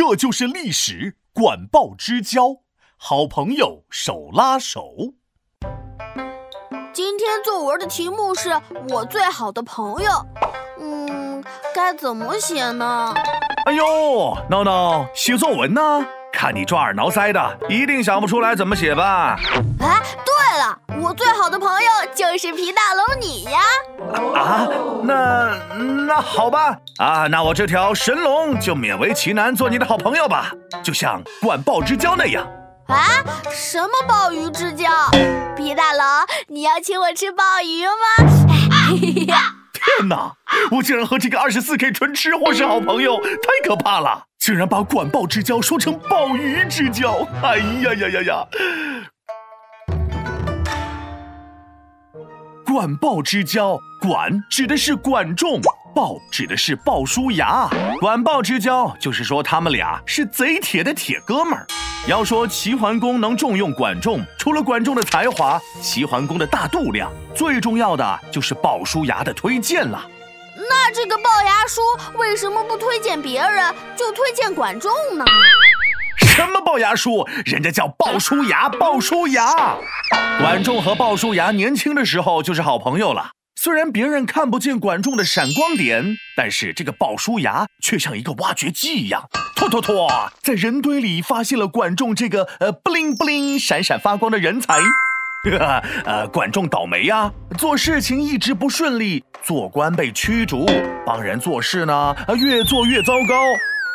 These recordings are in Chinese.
这就是历史，管鲍之交，好朋友手拉手。今天作文的题目是我最好的朋友，嗯，该怎么写呢？哎呦，闹闹，写作文呢？看你抓耳挠腮的，一定想不出来怎么写吧？哎，对了，我最好的朋友就是皮大龙你呀！啊，那那好吧，啊，那我这条神龙就勉为其难做你的好朋友吧，就像管鲍之交那样。啊，什么鲍鱼之交？皮大龙，你要请我吃鲍鱼吗？天哪，我竟然和这个二十四 K 纯吃货是好朋友，太可怕了！竟然把管鲍之交说成鲍鱼之交，哎呀呀呀呀！管鲍之交，管指的是管仲，鲍指的是鲍叔牙。管鲍之交就是说他们俩是贼铁的铁哥们儿。要说齐桓公能重用管仲，除了管仲的才华，齐桓公的大度量，最重要的就是鲍叔牙的推荐了。那这个龅牙叔为什么不推荐别人，就推荐管仲呢？什么龅牙叔？人家叫鲍叔牙，鲍叔牙。管仲和鲍叔牙年轻的时候就是好朋友了。虽然别人看不见管仲的闪光点，但是这个鲍叔牙却像一个挖掘机一样，拖拖拖，在人堆里发现了管仲这个呃不灵不灵、闪闪发光的人才。呃，管仲倒霉呀，做事情一直不顺利，做官被驱逐，帮人做事呢，越做越糟糕。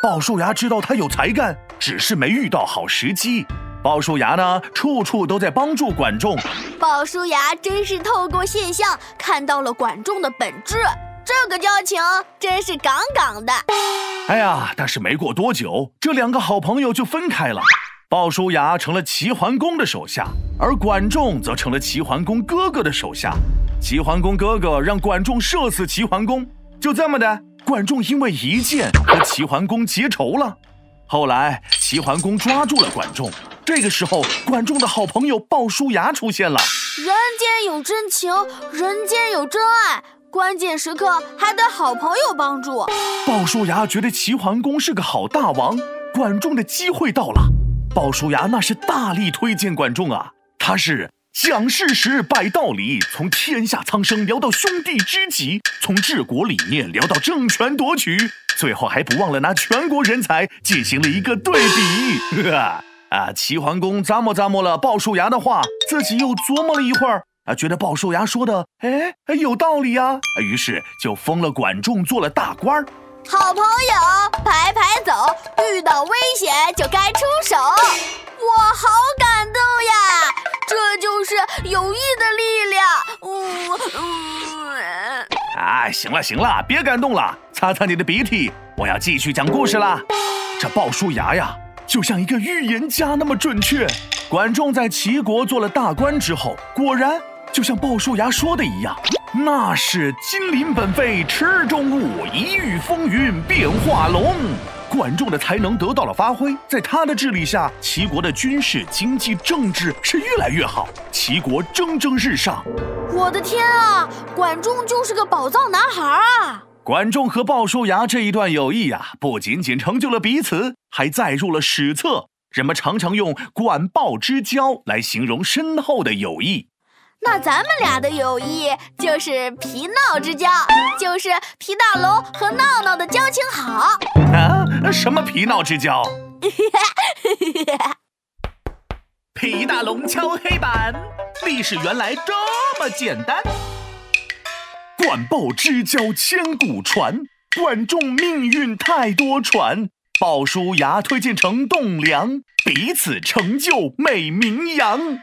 鲍叔牙知道他有才干，只是没遇到好时机。鲍叔牙呢，处处都在帮助管仲。鲍叔牙真是透过现象看到了管仲的本质，这个交情真是杠杠的。哎呀，但是没过多久，这两个好朋友就分开了。鲍叔牙成了齐桓公的手下，而管仲则成了齐桓公哥哥的手下。齐桓公哥哥让管仲射死齐桓公，就这么的，管仲因为一箭和齐桓公结仇了。后来齐桓公抓住了管仲，这个时候管仲的好朋友鲍叔牙出现了。人间有真情，人间有真爱，关键时刻还得好朋友帮助。鲍叔牙觉得齐桓公是个好大王，管仲的机会到了。鲍叔牙那是大力推荐管仲啊，他是讲事实、摆道理，从天下苍生聊到兄弟知己，从治国理念聊到政权夺取，最后还不忘了拿全国人才进行了一个对比。啊，齐桓公咂摸咂摸了鲍叔牙的话，自己又琢磨了一会儿，啊，觉得鲍叔牙说的哎有道理呀，于是就封了管仲做了大官儿。好朋友排排走，遇到危险就该出手。我好感动呀，这就是友谊的力量。嗯嗯。哎，行了行了，别感动了，擦擦你的鼻涕。我要继续讲故事了。这鲍叔牙呀，就像一个预言家那么准确。管仲在齐国做了大官之后，果然就像鲍叔牙说的一样。那是金鳞本飞，池中物，一遇风云变化龙。管仲的才能得到了发挥，在他的治理下，齐国的军事、经济、政治是越来越好，齐国蒸蒸日上。我的天啊，管仲就是个宝藏男孩啊！管仲和鲍叔牙这一段友谊呀，不仅仅成就了彼此，还载入了史册。人们常常用“管鲍之交”来形容深厚的友谊。那咱们俩的友谊就是皮闹之交，就是皮大龙和闹闹的交情好啊！什么皮闹之交？皮大龙敲黑板，历史原来这么简单。管鲍之交千古传，管仲命运太多舛。鲍叔牙推荐成栋梁，彼此成就美名扬。